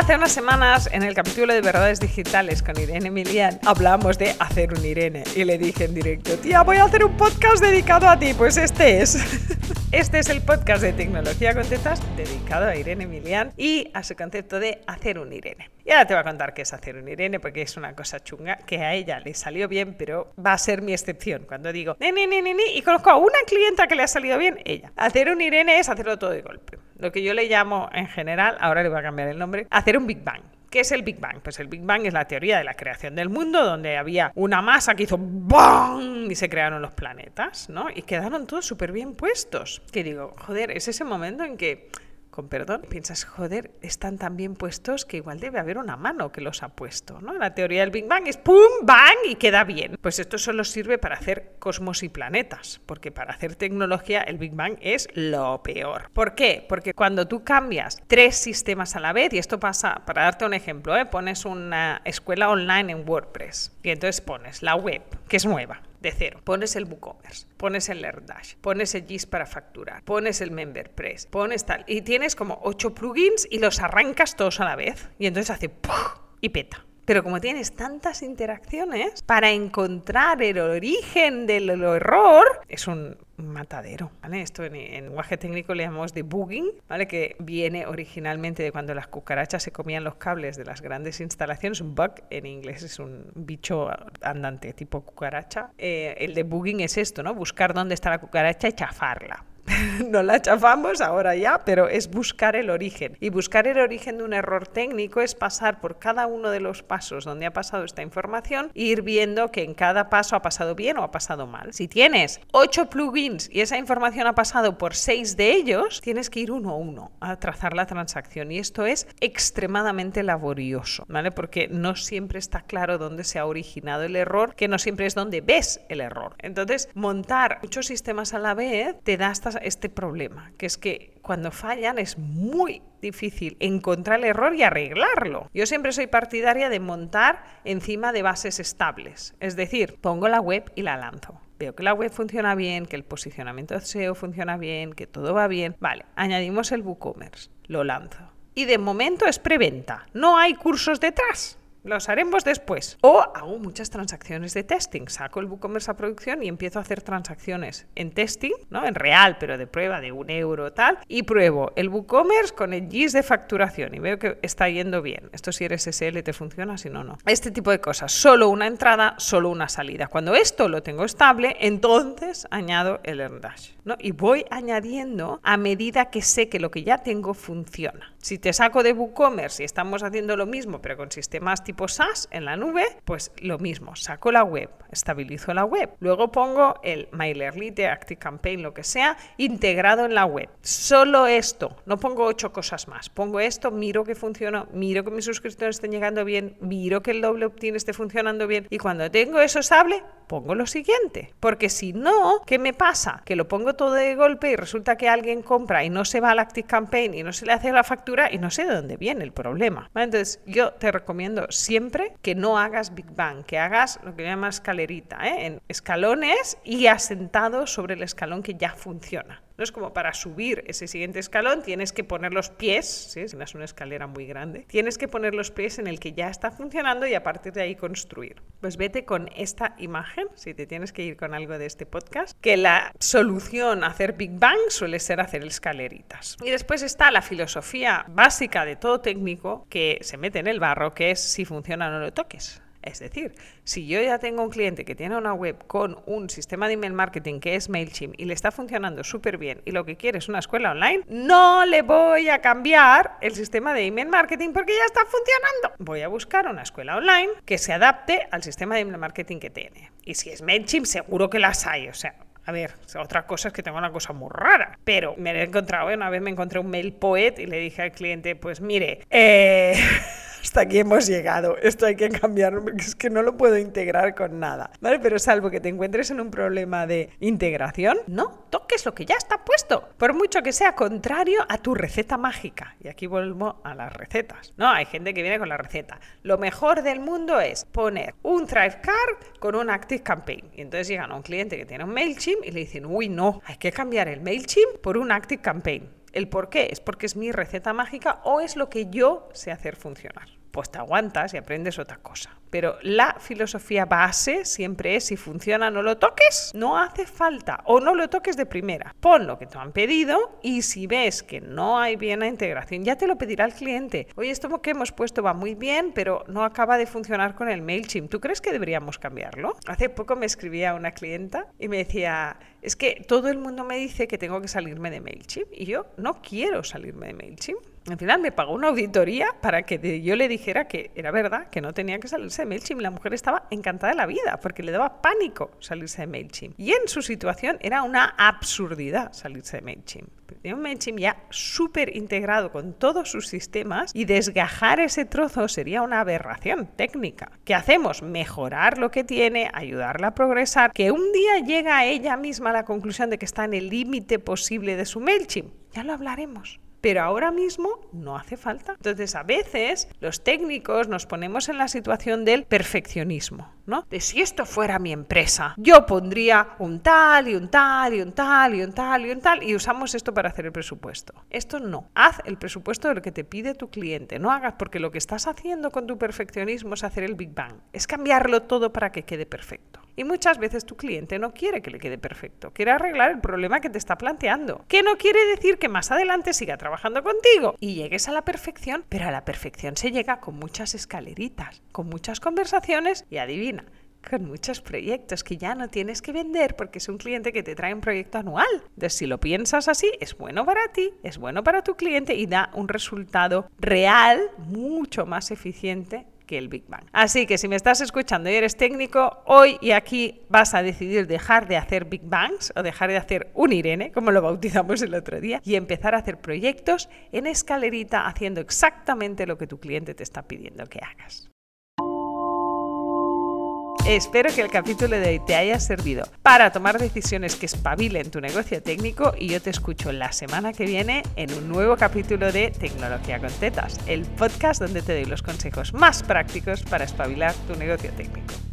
Hace unas semanas, en el capítulo de Verdades Digitales con Irene Milian, hablamos de hacer un Irene. Y le dije en directo, tía, voy a hacer un podcast dedicado a ti. Pues este es. Este es el podcast de Tecnología con Tetas dedicado a Irene Milian y a su concepto de hacer un Irene. Y ahora te voy a contar qué es hacer un Irene, porque es una cosa chunga que a ella le salió bien, pero va a ser mi excepción. Cuando digo, ni, ni, ni, ni, ni, y conozco a una clienta que le ha salido bien, ella. Hacer un Irene es hacerlo todo de golpe. Lo que yo le llamo en general, ahora le voy a cambiar el nombre, hacer un Big Bang. ¿Qué es el Big Bang? Pues el Big Bang es la teoría de la creación del mundo, donde había una masa que hizo ¡BANG! y se crearon los planetas, ¿no? Y quedaron todos súper bien puestos. Que digo, joder, es ese momento en que con perdón, piensas, joder, están tan bien puestos que igual debe haber una mano que los ha puesto, ¿no? La teoría del Big Bang es pum, bang y queda bien. Pues esto solo sirve para hacer cosmos y planetas, porque para hacer tecnología el Big Bang es lo peor. ¿Por qué? Porque cuando tú cambias tres sistemas a la vez, y esto pasa, para darte un ejemplo, ¿eh? pones una escuela online en WordPress y entonces pones la web, que es nueva, de cero. Pones el WooCommerce, pones el LearnDash, pones el GIS para facturar, pones el MemberPress, pones tal. Y tienes como ocho plugins y los arrancas todos a la vez. Y entonces hace ¡puf! y peta. Pero como tienes tantas interacciones, para encontrar el origen del error es un matadero. ¿vale? Esto en, lenguaje técnico le llamamos debugging, ¿vale? que viene originalmente de cuando las cucarachas se comían los cables de las grandes instalaciones. Un bug en inglés es un bicho andante tipo cucaracha. Eh, el debugging es esto, ¿no? buscar dónde está la cucaracha y chafarla. no la chafamos ahora ya, pero es buscar el origen. Y buscar el origen de un error técnico es pasar por cada uno de los pasos donde ha pasado esta información e ir viendo que en cada paso ha pasado bien o ha pasado mal. Si tienes ocho plugins y esa información ha pasado por seis de ellos, tienes que ir uno a uno a trazar la transacción. Y esto es extremadamente laborioso, ¿vale? Porque no siempre está claro dónde se ha originado el error, que no siempre es donde ves el error. Entonces, montar muchos sistemas a la vez te da hasta este problema, que es que cuando fallan es muy difícil encontrar el error y arreglarlo. Yo siempre soy partidaria de montar encima de bases estables, es decir, pongo la web y la lanzo. Veo que la web funciona bien, que el posicionamiento de SEO funciona bien, que todo va bien. Vale, añadimos el WooCommerce, lo lanzo. Y de momento es preventa, no hay cursos detrás. Los haremos después. O hago muchas transacciones de testing. Saco el WooCommerce a producción y empiezo a hacer transacciones en testing, ¿no? En real, pero de prueba de un euro tal. Y pruebo el WooCommerce con el GIS de facturación y veo que está yendo bien. Esto si eres SL te funciona, si no, no. Este tipo de cosas. Solo una entrada, solo una salida. Cuando esto lo tengo estable, entonces añado el EarnDash. ¿no? Y voy añadiendo a medida que sé que lo que ya tengo funciona. Si te saco de WooCommerce y estamos haciendo lo mismo, pero con sistemas tipo SaaS en la nube, pues lo mismo. Saco la web, estabilizo la web. Luego pongo el MailerLite, ActiveCampaign, lo que sea, integrado en la web. Solo esto. No pongo ocho cosas más. Pongo esto, miro que funciona, miro que mis suscriptores estén llegando bien, miro que el doble opt-in esté funcionando bien. Y cuando tengo eso estable, pongo lo siguiente. Porque si no, ¿qué me pasa? Que lo pongo todo de golpe y resulta que alguien compra y no se va al ActiveCampaign y no se le hace la factura y no sé de dónde viene el problema. Entonces, yo te recomiendo siempre que no hagas Big Bang, que hagas lo que llama escalerita, ¿eh? en escalones y asentado sobre el escalón que ya funciona. No es como para subir ese siguiente escalón, tienes que poner los pies, si no es una escalera muy grande, tienes que poner los pies en el que ya está funcionando y a partir de ahí construir. Pues vete con esta imagen, si te tienes que ir con algo de este podcast, que la solución a hacer Big Bang suele ser hacer escaleritas. Y después está la filosofía básica de todo técnico que se mete en el barro, que es si funciona no lo toques. Es decir, si yo ya tengo un cliente que tiene una web con un sistema de email marketing que es MailChimp y le está funcionando súper bien y lo que quiere es una escuela online, no le voy a cambiar el sistema de email marketing porque ya está funcionando. Voy a buscar una escuela online que se adapte al sistema de email marketing que tiene. Y si es MailChimp, seguro que las hay. O sea, a ver, otra cosa es que tengo una cosa muy rara, pero me he encontrado, una vez me encontré un mail poet y le dije al cliente, pues mire, eh hasta aquí hemos llegado, esto hay que cambiar, es que no lo puedo integrar con nada, ¿vale? Pero salvo que te encuentres en un problema de integración, no toques lo que ya está puesto, por mucho que sea contrario a tu receta mágica. Y aquí vuelvo a las recetas. No, hay gente que viene con la receta. Lo mejor del mundo es poner un Thrive Card con un Active Campaign. Y entonces llegan a un cliente que tiene un MailChimp y le dicen, uy, no, hay que cambiar el MailChimp por un Active Campaign. ¿El por qué? ¿Es porque es mi receta mágica o es lo que yo sé hacer funcionar? Pues te aguantas y aprendes otra cosa. Pero la filosofía base siempre es si funciona no lo toques, no hace falta o no lo toques de primera. Pon lo que te han pedido y si ves que no hay bien la integración, ya te lo pedirá el cliente. Oye, esto que hemos puesto va muy bien, pero no acaba de funcionar con el MailChimp. ¿Tú crees que deberíamos cambiarlo? Hace poco me escribía una clienta y me decía, es que todo el mundo me dice que tengo que salirme de MailChimp y yo no quiero salirme de MailChimp. Al final me pagó una auditoría para que yo le dijera que era verdad, que no tenía que salirse de MailChimp. La mujer estaba encantada de la vida porque le daba pánico salirse de MailChimp. Y en su situación era una absurdidad salirse de MailChimp. Tiene un MailChimp ya súper integrado con todos sus sistemas y desgajar ese trozo sería una aberración técnica. ¿Qué hacemos? Mejorar lo que tiene, ayudarla a progresar, que un día llega ella misma a la conclusión de que está en el límite posible de su MailChimp. Ya lo hablaremos pero ahora mismo no hace falta. Entonces, a veces los técnicos nos ponemos en la situación del perfeccionismo, ¿no? De si esto fuera mi empresa, yo pondría un tal y un tal y un tal y un tal y un tal y usamos esto para hacer el presupuesto. Esto no. Haz el presupuesto de lo que te pide tu cliente. No hagas porque lo que estás haciendo con tu perfeccionismo es hacer el Big Bang. Es cambiarlo todo para que quede perfecto. Y muchas veces tu cliente no quiere que le quede perfecto, quiere arreglar el problema que te está planteando. Que no quiere decir que más adelante siga trabajando contigo y llegues a la perfección, pero a la perfección se llega con muchas escaleritas, con muchas conversaciones y adivina, con muchos proyectos que ya no tienes que vender porque es un cliente que te trae un proyecto anual. Entonces, si lo piensas así, es bueno para ti, es bueno para tu cliente y da un resultado real mucho más eficiente el Big Bang. Así que si me estás escuchando y eres técnico, hoy y aquí vas a decidir dejar de hacer Big Bangs o dejar de hacer un Irene, como lo bautizamos el otro día, y empezar a hacer proyectos en escalerita haciendo exactamente lo que tu cliente te está pidiendo que hagas. Espero que el capítulo de hoy te haya servido para tomar decisiones que espabilen tu negocio técnico y yo te escucho la semana que viene en un nuevo capítulo de Tecnología con Tetas, el podcast donde te doy los consejos más prácticos para espabilar tu negocio técnico.